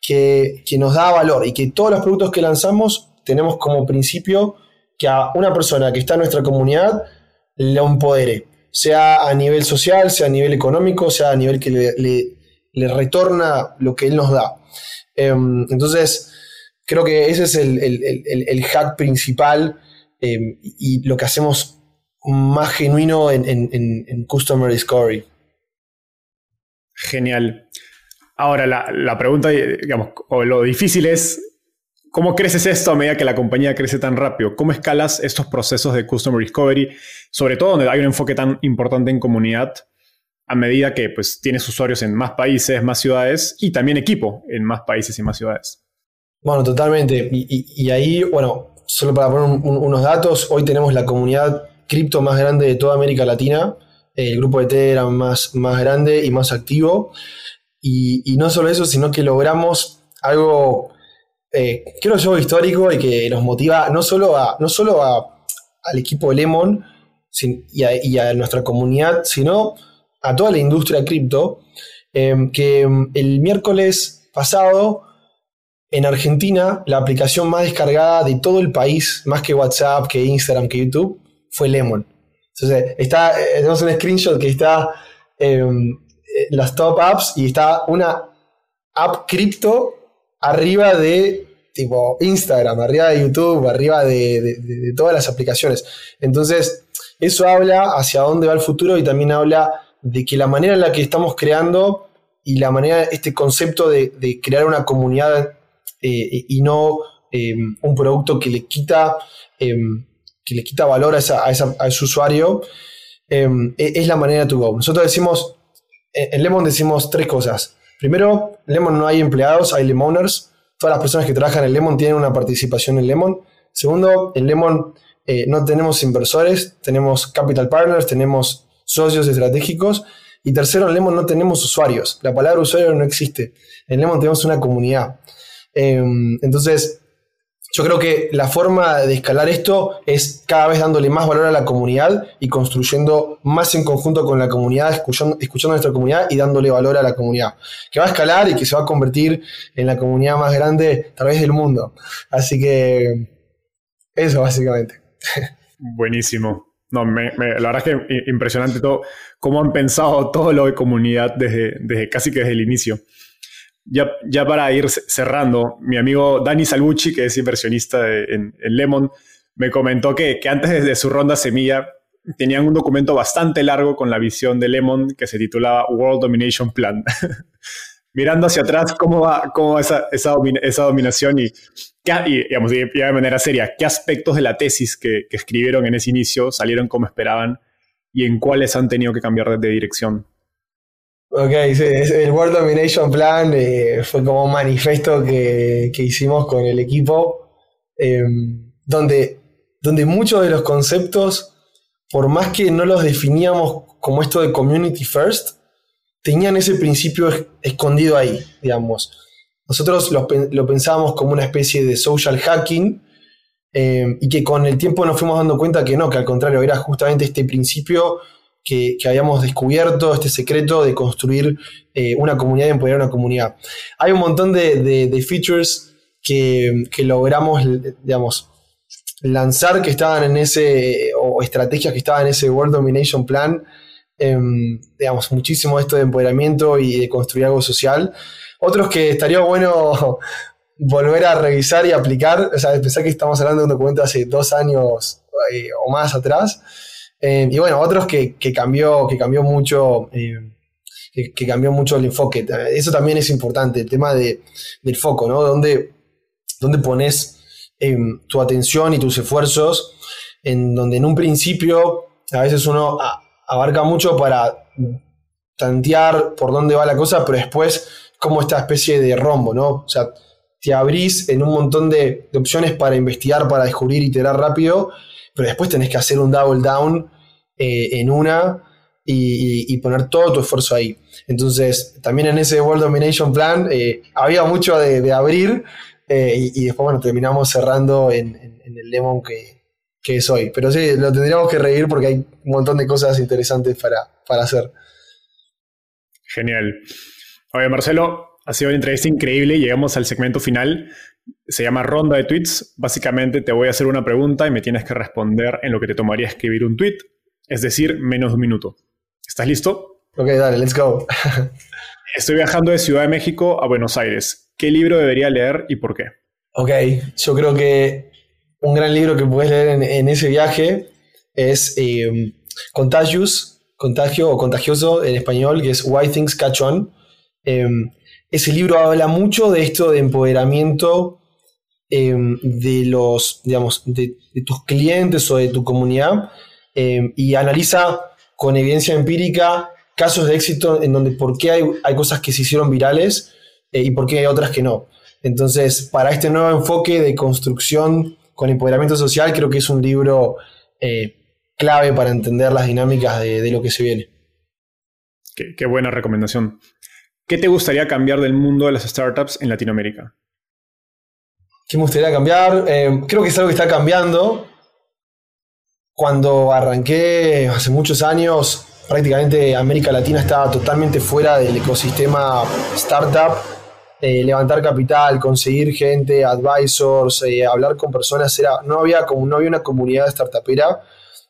que, que nos da valor y que todos los productos que lanzamos tenemos como principio que a una persona que está en nuestra comunidad le empodere sea a nivel social, sea a nivel económico, sea a nivel que le, retorna lo que él nos da. Em, entonces, creo que ese es el, hack principal em, y lo que hacemos más genuino en, en, Customer Discovery. Genial. Ahora, la, la, pregunta, digamos, o lo difícil es ¿Cómo creces esto a medida que la compañía crece tan rápido? ¿Cómo escalas estos procesos de Customer Discovery? Sobre todo donde hay un enfoque tan importante en comunidad a medida que pues, tienes usuarios en más países, más ciudades y también equipo en más países y más ciudades. Bueno, totalmente. Y, ahí, bueno, solo para poner unos datos, hoy tenemos la comunidad cripto más grande de toda América Latina. El grupo de Telegram más, más grande y más activo. Y, y no solo eso, sino que logramos algo eh, creo yo histórico y que nos motiva no solo, a, no solo al equipo Lemon y, a, nuestra comunidad, sino a toda la industria cripto, em, que em, el miércoles pasado en Argentina la aplicación más descargada de todo el país, más que WhatsApp, que Instagram, que YouTube, fue Lemon. Entonces, está, eh, tenemos un screenshot que está em, eh, las top apps y está una app cripto arriba de tipo Instagram, arriba de YouTube, arriba de, todas las aplicaciones. Entonces, eso habla hacia dónde va el futuro y también habla de que la manera en la que estamos creando y la manera, este concepto de, crear una comunidad eh, y no eh, un producto que le quita, eh, que le quita valor a, ese usuario, es la manera to go. Nosotros decimos, en Lemon decimos tres cosas. Primero, Lemon no hay empleados, hay Lemoners. Todas las personas que trabajan en Lemon tienen una participación en Lemon. Segundo, en Lemon eh, no tenemos inversores, tenemos capital partners, tenemos socios estratégicos. Y tercero, en Lemon no tenemos usuarios. La palabra usuario no existe. En Lemon tenemos una comunidad. Em, entonces, yo creo que la forma de escalar esto es cada vez dándole más valor a la comunidad y construyendo más en conjunto con la comunidad, escuchando, a nuestra comunidad y dándole valor a la comunidad, que va a escalar y que se va a convertir en la comunidad más grande tal vez del mundo. Así que eso básicamente. Buenísimo. No, la verdad es que impresionante todo, cómo han pensado todo lo de comunidad desde, desde casi que desde el inicio. Ya, ya para ir cerrando, mi amigo Dani Salvucci, que es inversionista en, Lemon, me comentó que, antes de su ronda semilla tenían un documento bastante largo con la visión de Lemon que se titulaba World Domination Plan. (laughs) Mirando hacia atrás cómo va, cómo esa, esa, dominación y, y, digamos, de manera seria, qué aspectos de la tesis que, escribieron en ese inicio salieron como esperaban y en cuáles han tenido que cambiar de dirección. Ok, el World Domination Plan eh, fue como un manifiesto que, hicimos con el equipo, em, donde, donde muchos de los conceptos, por más que no los definíamos como esto de community first, tenían ese principio escondido ahí, digamos. Nosotros lo, lo pensábamos como una especie de social hacking em, y que con el tiempo nos fuimos dando cuenta que no, que al contrario, era justamente este principio que, habíamos descubierto, este secreto de construir eh, una comunidad y empoderar una comunidad. Hay un montón de, features que, logramos, digamos, lanzar que estaban en ese, o estrategias que estaban en ese World Domination Plan, em, digamos, muchísimo esto de empoderamiento y de construir algo social. Otros que estaría bueno (laughs) volver a revisar y aplicar, o sea, pensar que estamos hablando de un documento hace dos años eh, o más atrás, eh, y bueno, otros que, cambió, que cambió mucho. Eh, que, cambió mucho el enfoque. Eso también es importante, el tema de, del foco, ¿no? Donde, donde pones em, tu atención y tus esfuerzos, en donde en un principio a veces uno abarca mucho para tantear por dónde va la cosa, pero después como esta especie de rombo, ¿no? O sea, te abrís en un montón de, opciones para investigar, para descubrir, iterar rápido, pero después tenés que hacer un double down eh, en una y, poner todo tu esfuerzo ahí. Entonces, también en ese World Domination Plan eh, había mucho de, abrir eh, y, después, bueno, terminamos cerrando en, el lemon que, que, es hoy. Pero sí, lo tendríamos que reír porque hay un montón de cosas interesantes para, para hacer. Genial. Oye, Marcelo, ha sido una entrevista increíble. Llegamos al segmento final se llama ronda de tweets. Básicamente te voy a hacer una pregunta y me tienes que responder en lo que te tomaría escribir un tweet, es decir, menos de un minuto. ¿Estás listo? Ok, dale, let's go. (laughs) Estoy viajando de Ciudad de México a Buenos Aires. ¿Qué libro debería leer y por qué? Ok, yo creo que un gran libro que puedes leer en, ese viaje es eh, Contagious, Contagio o Contagioso en español, que es Why Things Catch On. Em, ese libro habla mucho de esto de empoderamiento em, de los, digamos, de, tus clientes o de tu comunidad em, y analiza con evidencia empírica casos de éxito en donde por qué hay, hay cosas que se hicieron virales eh, y por qué hay otras que no. Entonces, para este nuevo enfoque de construcción con empoderamiento social, creo que es un libro eh, clave para entender las dinámicas de, lo que se viene. qué buena recomendación. ¿Qué te gustaría cambiar del mundo de las startups en Latinoamérica? ¿Qué me gustaría cambiar? Eh, creo que es algo que está cambiando. Cuando arranqué hace muchos años, prácticamente América Latina estaba totalmente fuera del ecosistema startup. Eh, levantar capital, conseguir gente, advisors, eh, hablar con personas, era, no, había como, no había una comunidad startupera.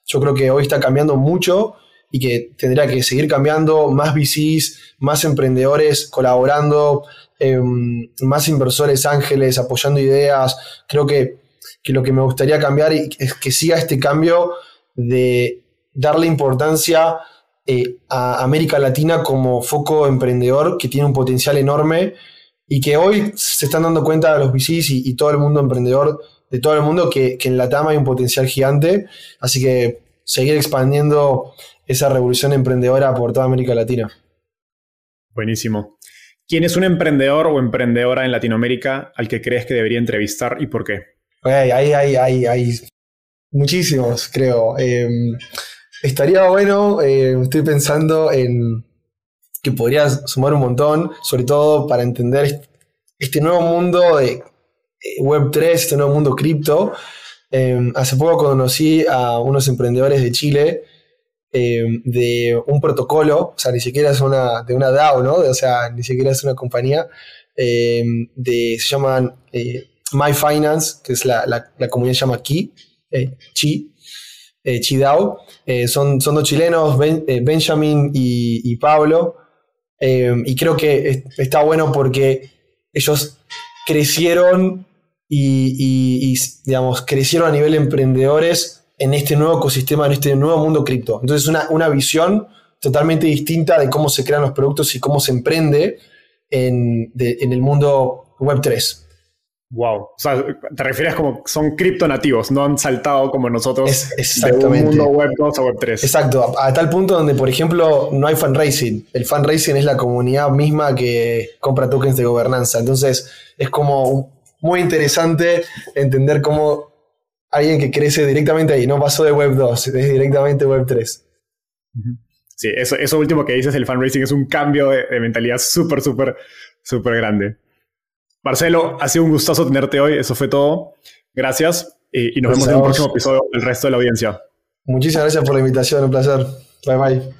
Yo creo que hoy está cambiando mucho y que tendría que seguir cambiando, más VCs, más emprendedores colaborando, em, más inversores ángeles apoyando ideas. Creo que, lo que me gustaría cambiar es que siga este cambio de darle importancia eh, a América Latina como foco emprendedor que tiene un potencial enorme y que hoy se están dando cuenta los VCs y, todo el mundo emprendedor de todo el mundo que, que en la TAM hay un potencial gigante. Así que seguir expandiendo esa revolución emprendedora por toda América Latina. Buenísimo. ¿Quién es un emprendedor o emprendedora en Latinoamérica al que crees que debería entrevistar y por qué? hay, hay, hay, hay muchísimos, creo. Em, estaría bueno, eh, estoy pensando en que podrías sumar un montón, sobre todo para entender este nuevo mundo de eh, Web3, este nuevo mundo cripto. Em, hace poco conocí a unos emprendedores de Chile eh, de un protocolo, o sea, ni siquiera es una, de una DAO, ¿no? O sea, ni siquiera es una compañía, eh, de, se llaman eh, My Finance, que es la, la, comunidad se llama Ki, Chi, Chi DAO. son, dos chilenos, Benjamin y, Pablo, y creo que está bueno porque ellos crecieron y, y, digamos, crecieron a nivel emprendedores en este nuevo ecosistema, en este nuevo mundo cripto. Entonces, una, una visión totalmente distinta de cómo se crean los productos y cómo se emprende en, el mundo Web 3. Wow. O sea, te refieres como son criptonativos, no han saltado como nosotros exactamente. de un mundo web 2 a web 3. Exacto, a, tal punto donde, por ejemplo, no hay fundraising. El fundraising es la comunidad misma que compra tokens de gobernanza. Entonces, es como muy interesante entender cómo alguien que crece directamente ahí, no pasó de web 2, es directamente web 3. Sí, eso, eso último que dices, el fundraising, es un cambio de, de mentalidad súper, súper, súper grande. Marcelo, ha sido un gustazo tenerte hoy. Eso fue todo. Gracias. Y, nos vemos en un próximo episodio el resto de la audiencia. Muchísimas gracias por la invitación. Un placer. Bye bye.